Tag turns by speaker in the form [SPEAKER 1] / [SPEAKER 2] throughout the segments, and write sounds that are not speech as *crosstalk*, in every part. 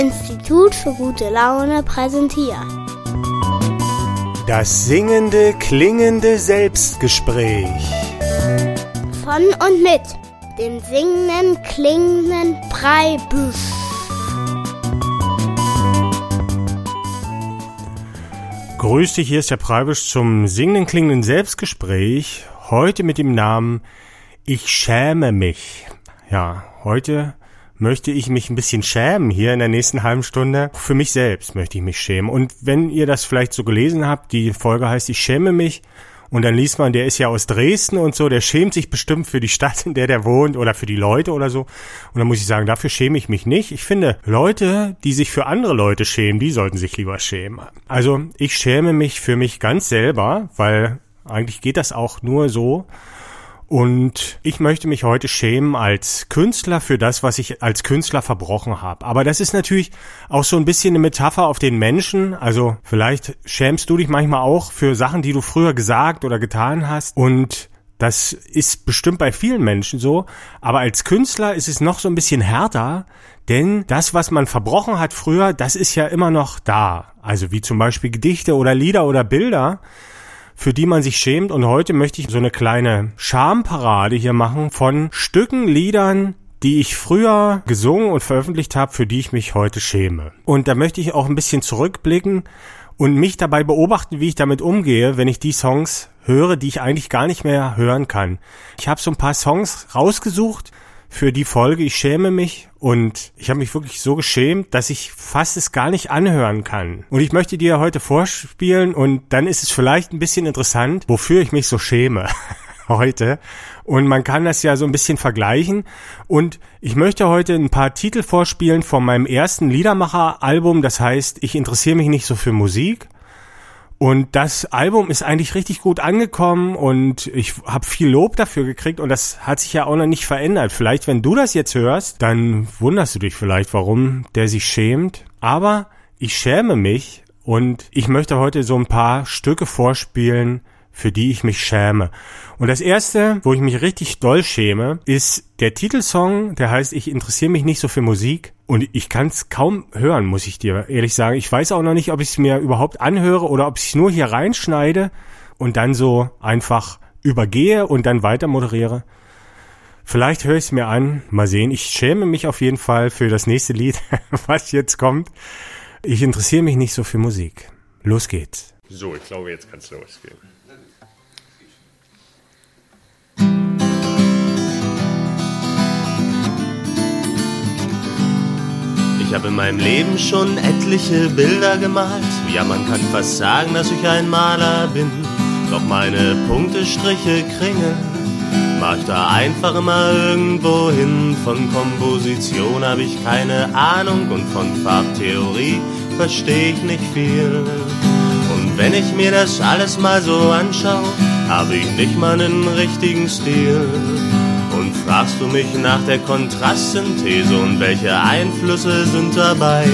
[SPEAKER 1] Institut für gute Laune präsentiert.
[SPEAKER 2] Das singende, klingende Selbstgespräch.
[SPEAKER 1] Von und mit dem singenden, klingenden Breibüsch.
[SPEAKER 2] Grüß dich, hier ist der Preibisch zum singenden, klingenden Selbstgespräch. Heute mit dem Namen Ich schäme mich. Ja, heute möchte ich mich ein bisschen schämen hier in der nächsten halben Stunde. Für mich selbst möchte ich mich schämen. Und wenn ihr das vielleicht so gelesen habt, die Folge heißt Ich schäme mich. Und dann liest man, der ist ja aus Dresden und so, der schämt sich bestimmt für die Stadt, in der der wohnt oder für die Leute oder so. Und dann muss ich sagen, dafür schäme ich mich nicht. Ich finde, Leute, die sich für andere Leute schämen, die sollten sich lieber schämen. Also ich schäme mich für mich ganz selber, weil eigentlich geht das auch nur so. Und ich möchte mich heute schämen als Künstler für das, was ich als Künstler verbrochen habe. Aber das ist natürlich auch so ein bisschen eine Metapher auf den Menschen. Also vielleicht schämst du dich manchmal auch für Sachen, die du früher gesagt oder getan hast. Und das ist bestimmt bei vielen Menschen so. Aber als Künstler ist es noch so ein bisschen härter, denn das, was man verbrochen hat früher, das ist ja immer noch da. Also wie zum Beispiel Gedichte oder Lieder oder Bilder für die man sich schämt. Und heute möchte ich so eine kleine Schamparade hier machen von Stücken, Liedern, die ich früher gesungen und veröffentlicht habe, für die ich mich heute schäme. Und da möchte ich auch ein bisschen zurückblicken und mich dabei beobachten, wie ich damit umgehe, wenn ich die Songs höre, die ich eigentlich gar nicht mehr hören kann. Ich habe so ein paar Songs rausgesucht, für die Folge. Ich schäme mich und ich habe mich wirklich so geschämt, dass ich fast es gar nicht anhören kann. Und ich möchte dir heute vorspielen und dann ist es vielleicht ein bisschen interessant, wofür ich mich so schäme *laughs* heute. Und man kann das ja so ein bisschen vergleichen. Und ich möchte heute ein paar Titel vorspielen von meinem ersten Liedermacher-Album. Das heißt, ich interessiere mich nicht so für Musik. Und das Album ist eigentlich richtig gut angekommen und ich habe viel Lob dafür gekriegt und das hat sich ja auch noch nicht verändert. Vielleicht, wenn du das jetzt hörst, dann wunderst du dich vielleicht, warum der sich schämt. Aber ich schäme mich und ich möchte heute so ein paar Stücke vorspielen, für die ich mich schäme. Und das erste, wo ich mich richtig doll schäme, ist der Titelsong, der heißt Ich interessiere mich nicht so für Musik. Und ich kann es kaum hören, muss ich dir ehrlich sagen. Ich weiß auch noch nicht, ob ich es mir überhaupt anhöre oder ob ich nur hier reinschneide und dann so einfach übergehe und dann weiter moderiere. Vielleicht höre ich es mir an. Mal sehen. Ich schäme mich auf jeden Fall für das nächste Lied, *laughs* was jetzt kommt. Ich interessiere mich nicht so für Musik. Los geht's.
[SPEAKER 3] So, ich glaube, jetzt kann es losgehen. Ich habe in meinem Leben schon etliche Bilder gemalt. Ja, man kann fast sagen, dass ich ein Maler bin. Doch meine Punkte, Striche, Kringel mach ich da einfach immer irgendwo hin. Von Komposition habe ich keine Ahnung und von Farbtheorie verstehe ich nicht viel. Und wenn ich mir das alles mal so anschaue, habe ich nicht mal einen richtigen Stil. Und fragst du mich nach der Kontrastsynthese und welche Einflüsse sind dabei,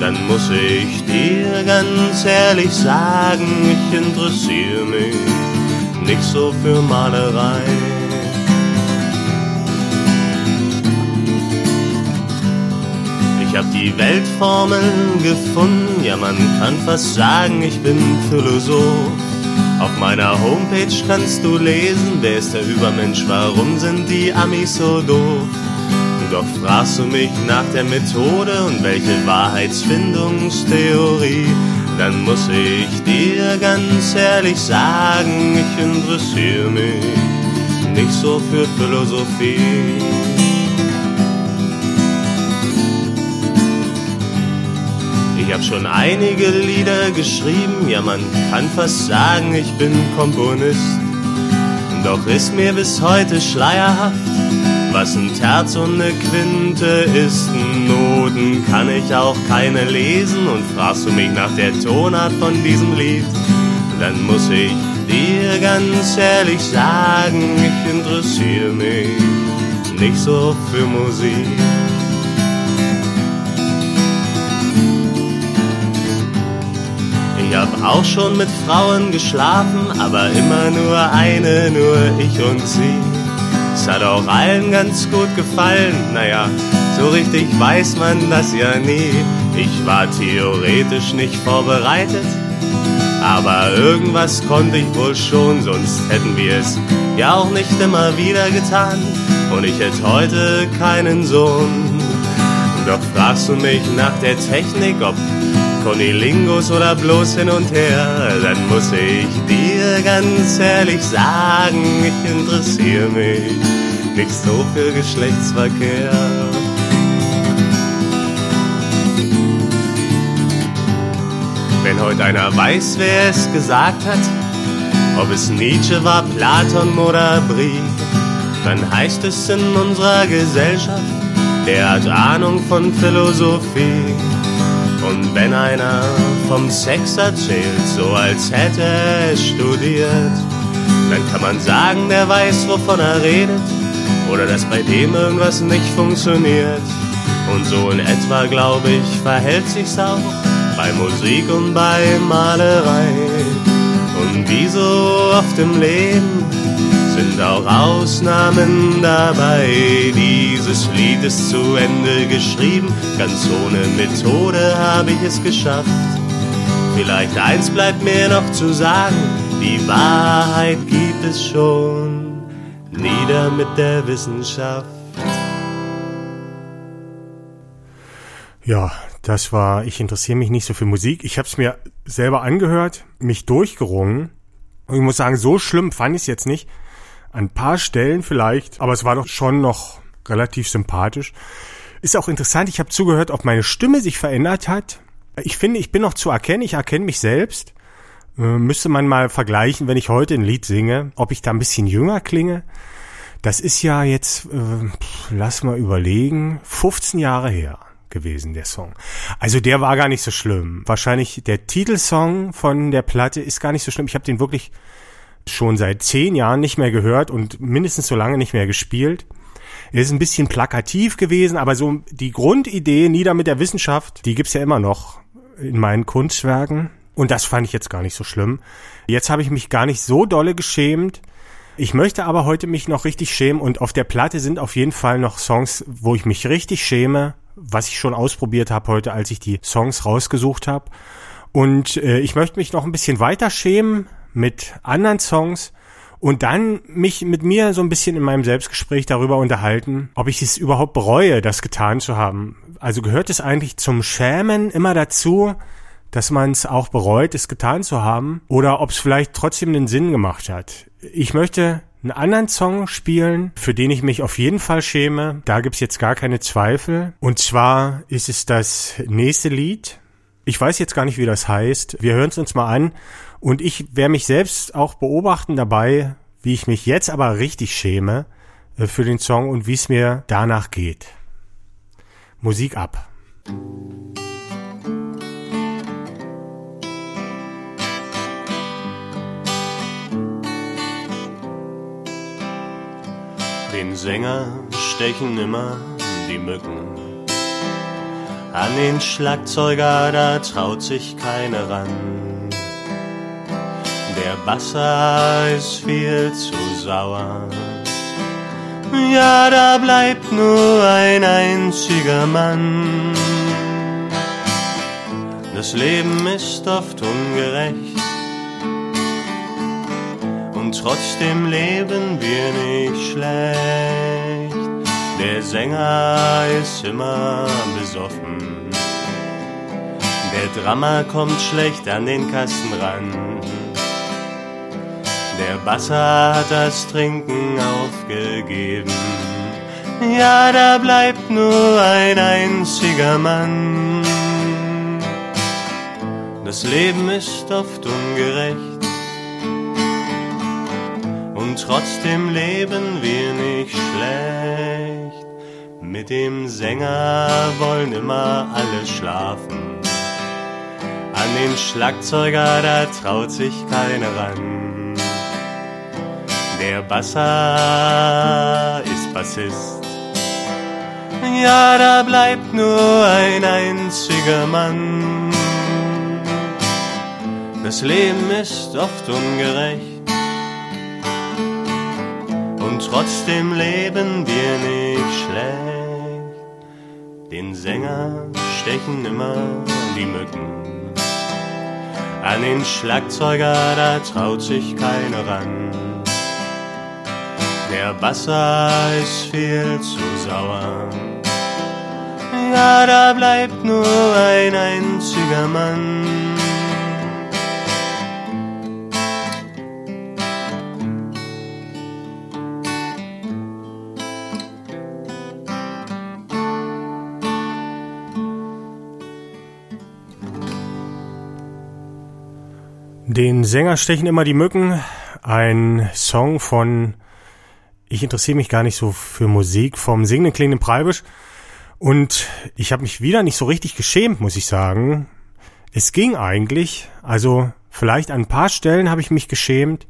[SPEAKER 3] dann muss ich dir ganz ehrlich sagen, ich interessiere mich nicht so für Malerei. Ich hab die Weltformel gefunden, ja man kann fast sagen, ich bin Philosoph. Auf meiner Homepage kannst du lesen, wer ist der Übermensch, warum sind die Amis so doof? Doch fragst du mich nach der Methode und welche Wahrheitsfindungstheorie, dann muss ich dir ganz ehrlich sagen, ich interessiere mich nicht so für Philosophie. Ich hab schon einige Lieder geschrieben, ja man kann fast sagen, ich bin Komponist. Doch ist mir bis heute schleierhaft, was ein Terz und eine Quinte ist. Noten kann ich auch keine lesen und fragst du mich nach der Tonart von diesem Lied, dann muss ich dir ganz ehrlich sagen, ich interessiere mich nicht so für Musik. Ich hab auch schon mit Frauen geschlafen, aber immer nur eine, nur ich und sie. Es hat auch allen ganz gut gefallen, naja, So richtig weiß man das ja nie. Ich war theoretisch nicht vorbereitet, aber irgendwas konnte ich wohl schon, sonst hätten wir es ja auch nicht immer wieder getan. Und ich hätte heute keinen Sohn. Doch fragst du mich nach der Technik, ob Konilingus oder bloß hin und her, dann muss ich dir ganz ehrlich sagen, ich interessiere mich nicht so für Geschlechtsverkehr. Wenn heute einer weiß, wer es gesagt hat, ob es Nietzsche war, Platon oder Brie, dann heißt es in unserer Gesellschaft, der hat Ahnung von Philosophie. Und wenn einer vom Sex erzählt, so als hätte er studiert, dann kann man sagen, der weiß, wovon er redet, oder dass bei dem irgendwas nicht funktioniert. Und so in etwa, glaube ich, verhält sich's auch bei Musik und bei Malerei. Und wie so oft im Leben sind auch Ausnahmen dabei. Dieses Lied ist zu Ende geschrieben, ganz ohne Methode habe ich es geschafft. Vielleicht eins bleibt mir noch zu sagen, die Wahrheit gibt es schon, nieder mit der Wissenschaft.
[SPEAKER 2] Ja, das war, ich interessiere mich nicht so für Musik. Ich habe es mir selber angehört, mich durchgerungen. Und ich muss sagen, so schlimm fand ich es jetzt nicht. An ein paar Stellen vielleicht, aber es war doch schon noch relativ sympathisch. Ist auch interessant, ich habe zugehört, ob meine Stimme sich verändert hat. Ich finde, ich bin noch zu erkennen, ich erkenne mich selbst. Äh, müsste man mal vergleichen, wenn ich heute ein Lied singe, ob ich da ein bisschen jünger klinge. Das ist ja jetzt, äh, lass mal überlegen, 15 Jahre her gewesen, der Song. Also der war gar nicht so schlimm. Wahrscheinlich der Titelsong von der Platte ist gar nicht so schlimm. Ich habe den wirklich schon seit zehn Jahren nicht mehr gehört und mindestens so lange nicht mehr gespielt. Er ist ein bisschen plakativ gewesen, aber so die Grundidee nieder mit der Wissenschaft, die gibt's ja immer noch in meinen Kunstwerken. Und das fand ich jetzt gar nicht so schlimm. Jetzt habe ich mich gar nicht so dolle geschämt. Ich möchte aber heute mich noch richtig schämen und auf der Platte sind auf jeden Fall noch Songs, wo ich mich richtig schäme was ich schon ausprobiert habe heute, als ich die Songs rausgesucht habe. Und äh, ich möchte mich noch ein bisschen weiter schämen mit anderen Songs und dann mich mit mir so ein bisschen in meinem Selbstgespräch darüber unterhalten, ob ich es überhaupt bereue, das getan zu haben. Also gehört es eigentlich zum Schämen immer dazu, dass man es auch bereut, es getan zu haben, oder ob es vielleicht trotzdem den Sinn gemacht hat. Ich möchte einen anderen Song spielen, für den ich mich auf jeden Fall schäme. Da gibt's jetzt gar keine Zweifel. Und zwar ist es das nächste Lied. Ich weiß jetzt gar nicht, wie das heißt. Wir hören es uns mal an. Und ich werde mich selbst auch beobachten dabei, wie ich mich jetzt aber richtig schäme äh, für den Song und wie es mir danach geht. Musik ab.
[SPEAKER 3] Den Sänger stechen immer die Mücken. An den Schlagzeuger, da traut sich keiner ran. Der Basser ist viel zu sauer. Ja, da bleibt nur ein einziger Mann. Das Leben ist oft ungerecht und trotzdem leben wir nicht schlecht. Der Sänger ist immer besoffen, der Drama kommt schlecht an den Kasten ran. Der Basser hat das Trinken aufgegeben. Ja, da bleibt nur ein einziger Mann. Das Leben ist oft ungerecht und trotzdem leben wir nicht schlecht. Mit dem Sänger wollen immer alle schlafen. An den Schlagzeuger, da traut sich keiner ran. Der Basser ist Bassist. Ja, da bleibt nur ein einziger Mann. Das Leben ist oft ungerecht trotzdem leben wir nicht schlecht. Den Sänger stechen immer die Mücken. An den Schlagzeuger, da traut sich keiner ran. Der Basser ist viel zu sauer. Ja, da bleibt nur ein einziger Mann.
[SPEAKER 2] Den Sänger stechen immer die Mücken. Ein Song von, ich interessiere mich gar nicht so für Musik, vom singenden klingenden Preibisch. Und ich habe mich wieder nicht so richtig geschämt, muss ich sagen. Es ging eigentlich. Also vielleicht an ein paar Stellen habe ich mich geschämt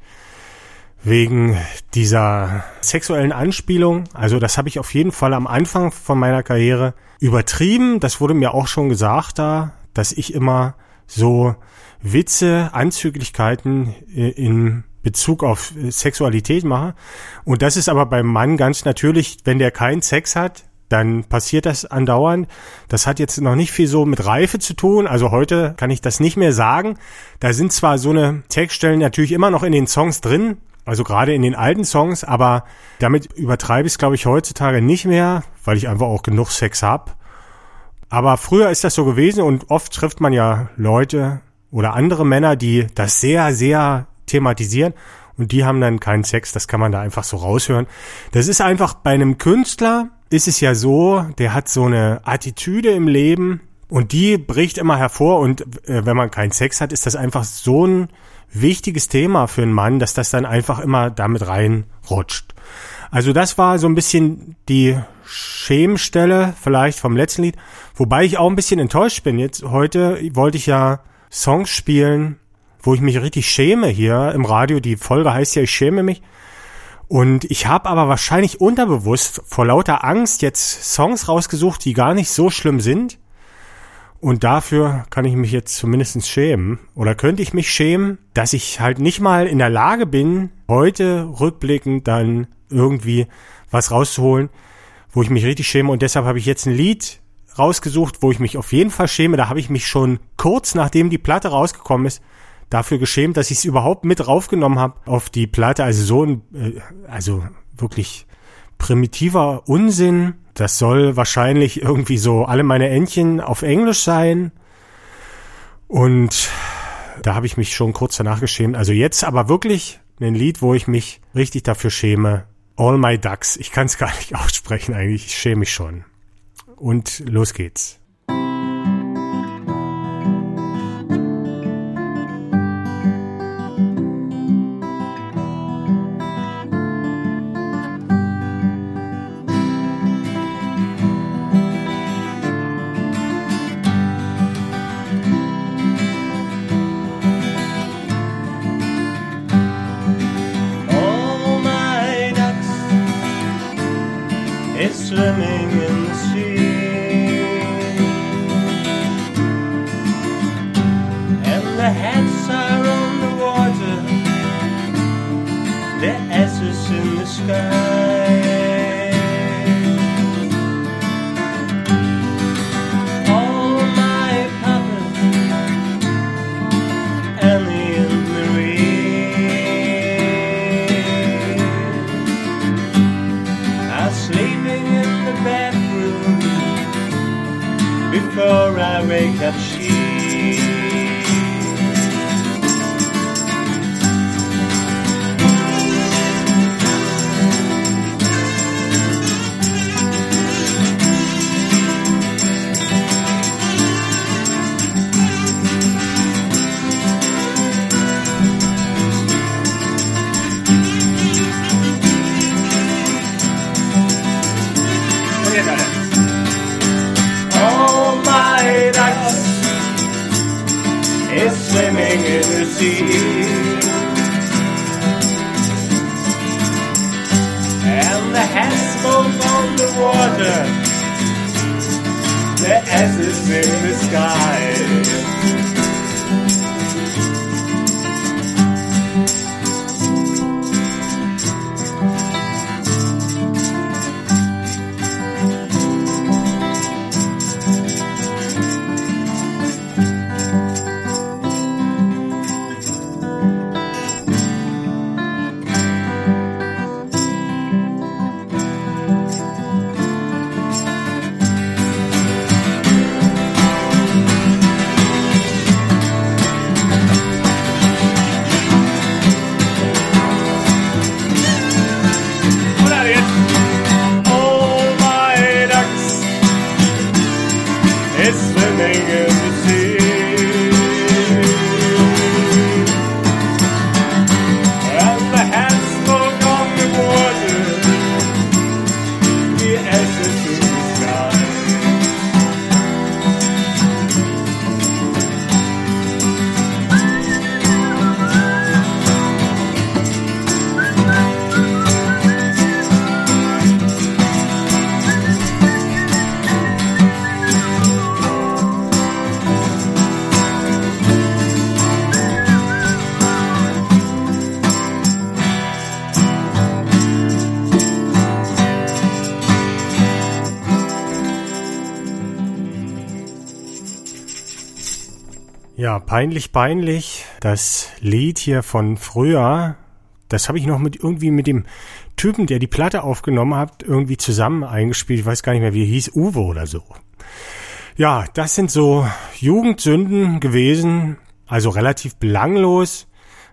[SPEAKER 2] wegen dieser sexuellen Anspielung. Also das habe ich auf jeden Fall am Anfang von meiner Karriere übertrieben. Das wurde mir auch schon gesagt da, dass ich immer so Witze, Anzüglichkeiten in Bezug auf Sexualität mache. Und das ist aber beim Mann ganz natürlich, wenn der keinen Sex hat, dann passiert das andauernd. Das hat jetzt noch nicht viel so mit Reife zu tun. Also heute kann ich das nicht mehr sagen. Da sind zwar so eine Textstellen natürlich immer noch in den Songs drin, also gerade in den alten Songs, aber damit übertreibe ich es, glaube ich, heutzutage nicht mehr, weil ich einfach auch genug Sex hab. Aber früher ist das so gewesen und oft trifft man ja Leute oder andere Männer, die das sehr, sehr thematisieren und die haben dann keinen Sex, das kann man da einfach so raushören. Das ist einfach bei einem Künstler ist es ja so, der hat so eine Attitüde im Leben und die bricht immer hervor und äh, wenn man keinen Sex hat, ist das einfach so ein wichtiges Thema für einen Mann, dass das dann einfach immer damit reinrutscht. Also das war so ein bisschen die Schemstelle vielleicht vom letzten Lied, wobei ich auch ein bisschen enttäuscht bin. Jetzt heute wollte ich ja Songs spielen, wo ich mich richtig schäme hier im Radio. Die Folge heißt ja, ich schäme mich. Und ich habe aber wahrscheinlich unterbewusst vor lauter Angst jetzt Songs rausgesucht, die gar nicht so schlimm sind. Und dafür kann ich mich jetzt zumindest schämen. Oder könnte ich mich schämen, dass ich halt nicht mal in der Lage bin, heute rückblickend dann irgendwie was rauszuholen, wo ich mich richtig schäme. Und deshalb habe ich jetzt ein Lied rausgesucht, wo ich mich auf jeden Fall schäme. Da habe ich mich schon kurz nachdem die Platte rausgekommen ist, dafür geschämt, dass ich es überhaupt mit raufgenommen habe auf die Platte. Also so ein, äh, also wirklich primitiver Unsinn. Das soll wahrscheinlich irgendwie so alle meine Entchen auf Englisch sein. Und da habe ich mich schon kurz danach geschämt. Also jetzt aber wirklich ein Lied, wo ich mich richtig dafür schäme. All My Ducks. Ich kann es *laughs* gar nicht aussprechen eigentlich. Ich schäme mich schon. Und los geht's. before I wake up she peinlich, peinlich. Das Lied hier von früher, das habe ich noch mit irgendwie mit dem Typen, der die Platte aufgenommen hat, irgendwie zusammen eingespielt. Ich weiß gar nicht mehr, wie er hieß, Uwe oder so. Ja, das sind so Jugendsünden gewesen, also relativ belanglos.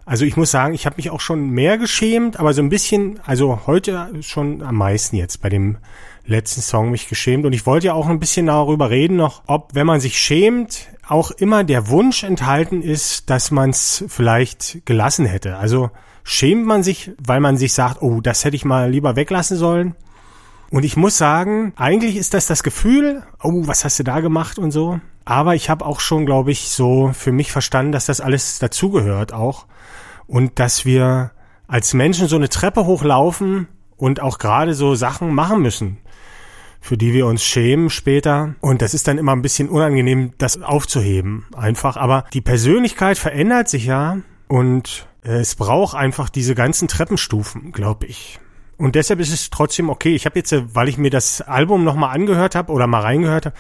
[SPEAKER 2] Also ich muss sagen, ich habe mich auch schon mehr geschämt, aber so ein bisschen, also heute schon am meisten jetzt bei dem letzten Song mich geschämt. Und ich wollte ja auch ein bisschen darüber reden noch, ob, wenn man sich schämt, auch immer der Wunsch enthalten ist, dass man es vielleicht gelassen hätte. Also schämt man sich, weil man sich sagt, oh, das hätte ich mal lieber weglassen sollen. Und ich muss sagen, eigentlich ist das das Gefühl, oh, was hast du da gemacht und so. Aber ich habe auch schon, glaube ich, so für mich verstanden, dass das alles dazugehört auch. Und dass wir als Menschen so eine Treppe hochlaufen und auch gerade so Sachen machen müssen, für die wir uns schämen später. Und das ist dann immer ein bisschen unangenehm, das aufzuheben einfach. Aber die Persönlichkeit verändert sich ja und es braucht einfach diese ganzen Treppenstufen, glaube ich. Und deshalb ist es trotzdem okay. Ich habe jetzt, äh, weil ich mir das Album nochmal angehört habe oder mal reingehört habe,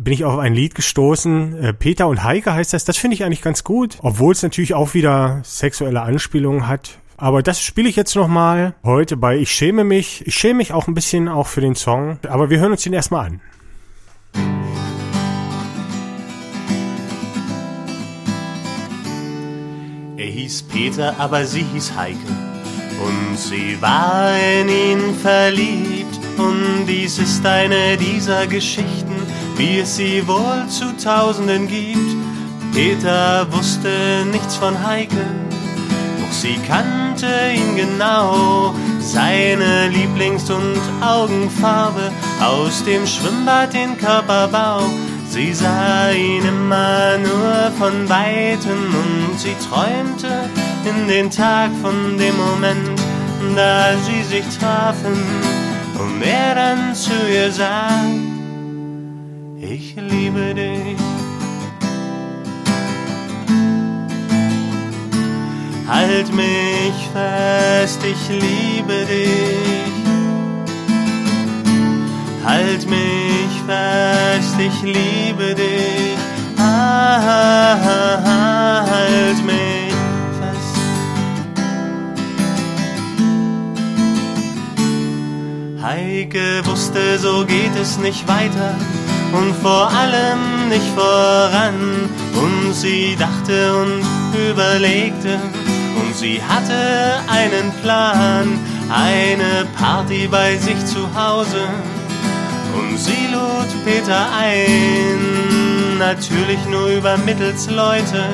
[SPEAKER 2] bin ich auf ein Lied gestoßen. Äh, Peter und Heike heißt das. Das finde ich eigentlich ganz gut. Obwohl es natürlich auch wieder sexuelle Anspielungen hat. Aber das spiele ich jetzt nochmal heute bei Ich schäme mich. Ich schäme mich auch ein bisschen auch für den Song. Aber wir hören uns den erstmal an.
[SPEAKER 3] Er hieß Peter, aber sie hieß Heike. Und sie war in ihn verliebt, und dies ist eine dieser Geschichten, wie es sie wohl zu Tausenden gibt. Peter wusste nichts von Heike, doch sie kannte ihn genau, seine Lieblings- und Augenfarbe, aus dem Schwimmbad den Körperbau. Sie sah ihn immer nur von Weitem und sie träumte in den Tag von dem Moment, da sie sich trafen und er dann zu ihr sagt, ich liebe dich. Halt mich fest, ich liebe dich. Halt mich fest, ich liebe dich. Halt mich Heike wusste, so geht es nicht weiter und vor allem nicht voran. Und sie dachte und überlegte und sie hatte einen Plan, eine Party bei sich zu Hause. Und sie lud Peter ein, natürlich nur über Mittelsleute.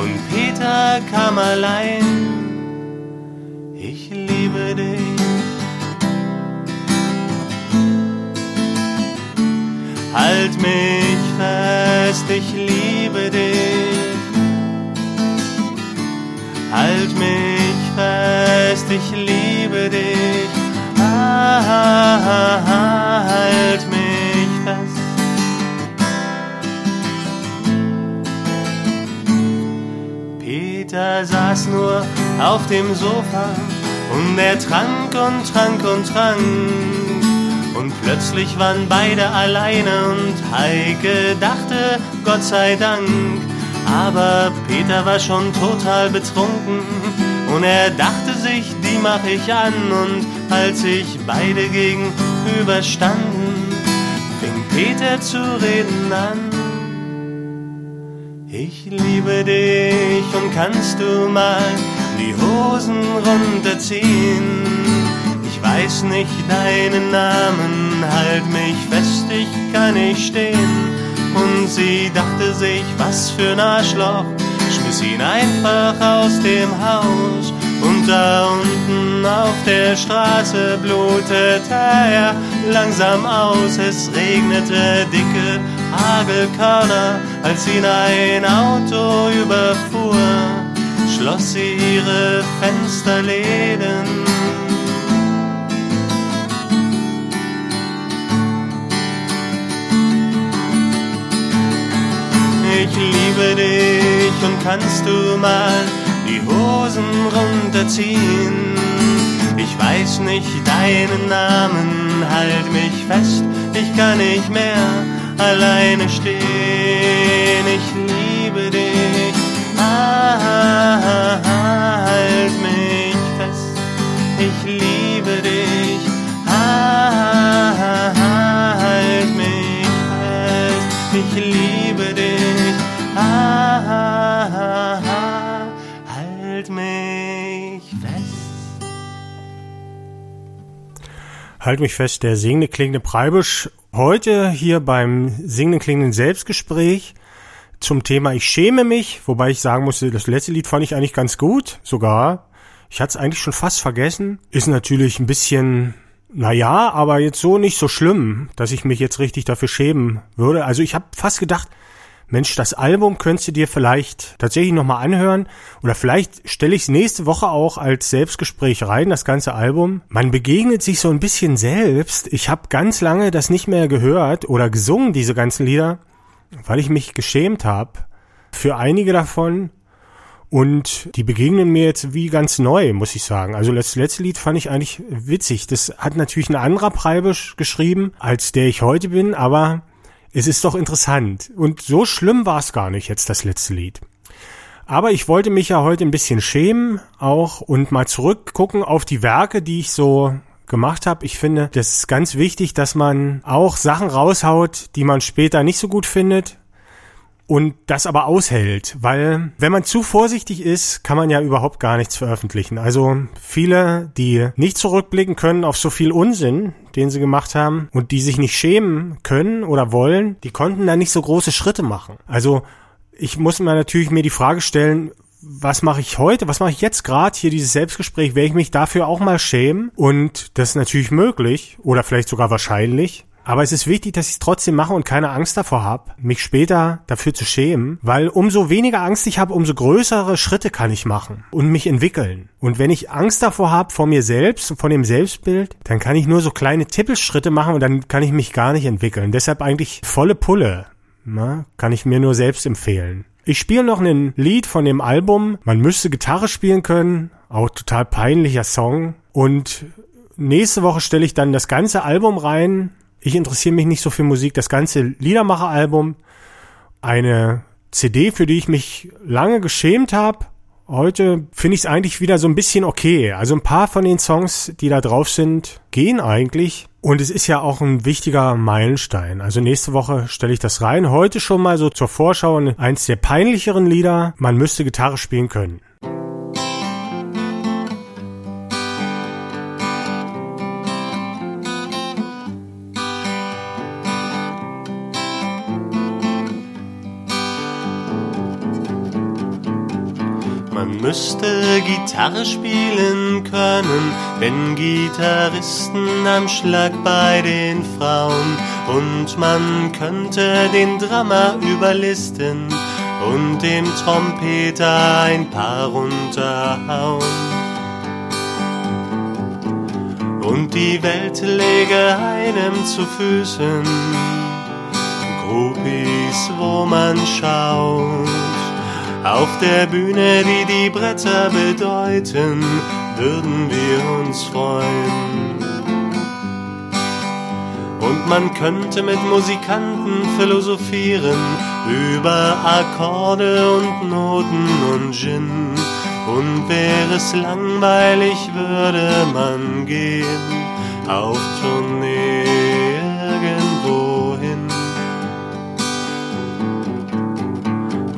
[SPEAKER 3] Und Peter kam allein. Ich liebe dich. Halt mich fest, ich liebe dich. Halt mich fest, ich liebe dich. Halt mich fest. Peter saß nur auf dem Sofa und er trank und trank und trank. Und plötzlich waren beide alleine und Heike dachte, Gott sei Dank. Aber Peter war schon total betrunken und er dachte sich, die mach ich an. Und als sich beide gegenüber standen, fing Peter zu reden an. Ich liebe dich und kannst du mal die Hosen runterziehen? weiß nicht deinen Namen, halt mich fest, ich kann nicht stehen. Und sie dachte sich, was für ein Arschloch, schmiss ihn einfach aus dem Haus. Und da unten auf der Straße blutete er langsam aus, es regnete dicke Hagelkörner, als ihn ein Auto überfuhr, schloss sie ihre Fensterläden ich liebe dich und kannst du mal die Hosen runterziehen. Ich weiß nicht deinen Namen, halt mich fest, ich kann nicht mehr alleine stehen. Ich liebe dich. Halt mich fest, ich liebe dich. Halt mich fest, ich liebe dich. Halt mich fest,
[SPEAKER 2] der singende klingende Preibisch. Heute hier beim singenden klingenden Selbstgespräch zum Thema Ich schäme mich, wobei ich sagen musste, das letzte Lied fand ich eigentlich ganz gut, sogar. Ich hatte es eigentlich schon fast vergessen. Ist natürlich ein bisschen, naja, aber jetzt so nicht so schlimm, dass ich mich jetzt richtig dafür schämen würde. Also ich habe fast gedacht, Mensch, das Album könntest du dir vielleicht tatsächlich nochmal anhören oder vielleicht stelle ich es nächste Woche auch als Selbstgespräch rein, das ganze Album. Man begegnet sich so ein bisschen selbst. Ich habe ganz lange das nicht mehr gehört oder gesungen, diese ganzen Lieder, weil ich mich geschämt habe für einige davon. Und die begegnen mir jetzt wie ganz neu, muss ich sagen. Also das letzte Lied fand ich eigentlich witzig. Das hat natürlich ein anderer Preibisch geschrieben, als der ich heute bin, aber es ist doch interessant. Und so schlimm war es gar nicht jetzt das letzte Lied. Aber ich wollte mich ja heute ein bisschen schämen auch und mal zurückgucken auf die Werke, die ich so gemacht habe. Ich finde, das ist ganz wichtig, dass man auch Sachen raushaut, die man später nicht so gut findet und das aber aushält, weil wenn man zu vorsichtig ist, kann man ja überhaupt gar nichts veröffentlichen. Also viele, die nicht zurückblicken können auf so viel Unsinn, den sie gemacht haben und die sich nicht schämen können oder wollen, die konnten da nicht so große Schritte machen. Also ich muss mir natürlich mir die Frage stellen, was mache ich heute, was mache ich jetzt gerade hier dieses Selbstgespräch, werde ich mich dafür auch mal schämen und das ist natürlich möglich oder vielleicht sogar wahrscheinlich. Aber es ist wichtig, dass ich es trotzdem mache und keine Angst davor habe, mich später dafür zu schämen, weil umso weniger Angst ich habe, umso größere Schritte kann ich machen und mich entwickeln. Und wenn ich Angst davor habe, vor mir selbst und vor dem Selbstbild, dann kann ich nur so kleine Tippelschritte machen und dann kann ich mich gar nicht entwickeln. Deshalb eigentlich volle Pulle. Na, kann ich mir nur selbst empfehlen. Ich spiele noch ein Lied von dem Album. Man müsste Gitarre spielen können. Auch total peinlicher Song. Und nächste Woche stelle ich dann das ganze Album rein. Ich interessiere mich nicht so für Musik. Das ganze Liedermacher-Album. Eine CD, für die ich mich lange geschämt habe. Heute finde ich es eigentlich wieder so ein bisschen okay. Also ein paar von den Songs, die da drauf sind, gehen eigentlich. Und es ist ja auch ein wichtiger Meilenstein. Also nächste Woche stelle ich das rein. Heute schon mal so zur Vorschau eins der peinlicheren Lieder. Man müsste Gitarre spielen können.
[SPEAKER 3] Man müsste Gitarre spielen können, wenn Gitarristen am Schlag bei den Frauen. Und man könnte den Drummer überlisten und dem Trompeter ein paar runterhauen. Und die Welt lege einem zu Füßen, Groupies, wo man schaut. Auf der Bühne, die die Bretter bedeuten, würden wir uns freuen. Und man könnte mit Musikanten philosophieren über Akkorde und Noten und Gin. Und wäre es langweilig, würde man gehen auf Tournee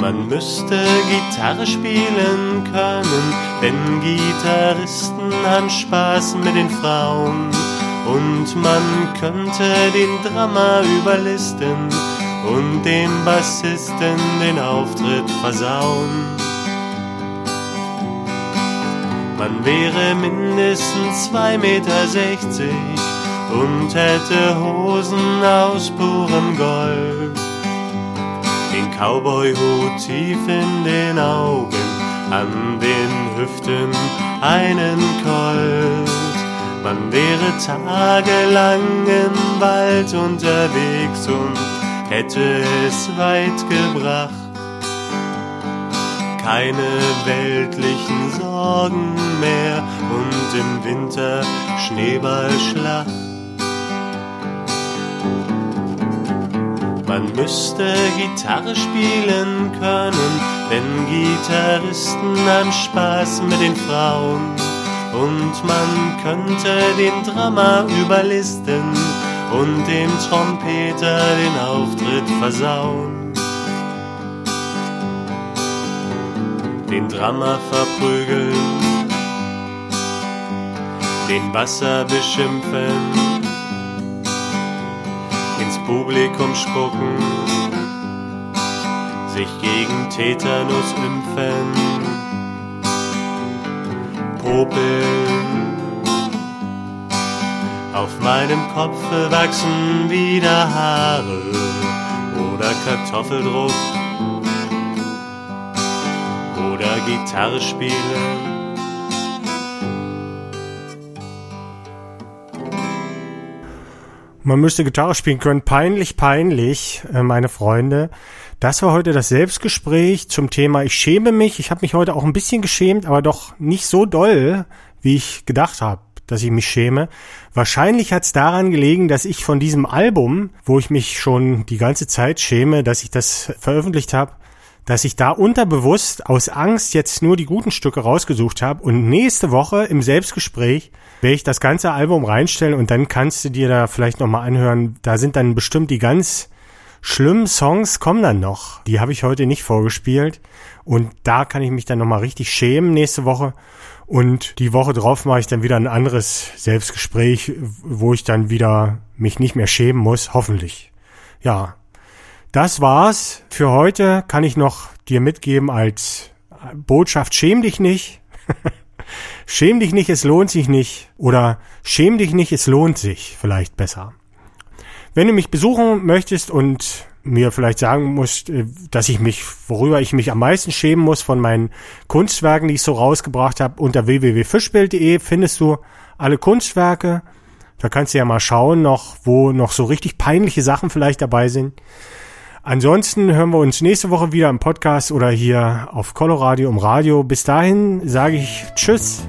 [SPEAKER 3] Man müsste Gitarre spielen können, denn Gitarristen haben Spaß mit den Frauen. Und man könnte den Drummer überlisten und dem Bassisten den Auftritt versauen. Man wäre mindestens 2,60 Meter und hätte Hosen aus purem Gold den Cowboyhut tief in den Augen, an den Hüften einen Colt. Man wäre tagelang im Wald unterwegs und hätte es weit gebracht. Keine weltlichen Sorgen mehr und im Winter Schneeballschlacht. Man müsste Gitarre spielen können, wenn Gitarristen haben Spaß mit den Frauen. Und man könnte den Drummer überlisten und dem Trompeter den Auftritt versauen. Den Drummer verprügeln, den Wasser beschimpfen, Publikum spucken, sich gegen Tetanus impfen popeln. Auf meinem Kopf wachsen wieder Haare oder Kartoffeldruck oder Gitarre spielen.
[SPEAKER 2] Man müsste Gitarre spielen können. Peinlich, peinlich, äh, meine Freunde. Das war heute das Selbstgespräch zum Thema Ich schäme mich. Ich habe mich heute auch ein bisschen geschämt, aber doch nicht so doll, wie ich gedacht habe, dass ich mich schäme. Wahrscheinlich hat es daran gelegen, dass ich von diesem Album, wo ich mich schon die ganze Zeit schäme, dass ich das veröffentlicht habe, dass ich da unterbewusst aus Angst jetzt nur die guten Stücke rausgesucht habe und nächste Woche im Selbstgespräch werde ich das ganze Album reinstellen und dann kannst du dir da vielleicht nochmal anhören. Da sind dann bestimmt die ganz schlimmen Songs kommen dann noch. Die habe ich heute nicht vorgespielt. Und da kann ich mich dann nochmal richtig schämen nächste Woche. Und die Woche drauf mache ich dann wieder ein anderes Selbstgespräch, wo ich dann wieder mich nicht mehr schämen muss, hoffentlich. Ja, das war's. Für heute kann ich noch dir mitgeben als Botschaft, schäm dich nicht. *laughs* schäm dich nicht, es lohnt sich nicht. Oder schäm dich nicht, es lohnt sich vielleicht besser. Wenn du mich besuchen möchtest und mir vielleicht sagen musst, äh, dass ich mich, worüber ich mich am meisten schämen muss von meinen Kunstwerken, die ich so rausgebracht habe, unter www.fischbild.de findest du alle Kunstwerke. Da kannst du ja mal schauen, noch, wo noch so richtig peinliche Sachen vielleicht dabei sind. Ansonsten hören wir uns nächste Woche wieder im Podcast oder hier auf Coloradio im Radio. Bis dahin sage ich Tschüss.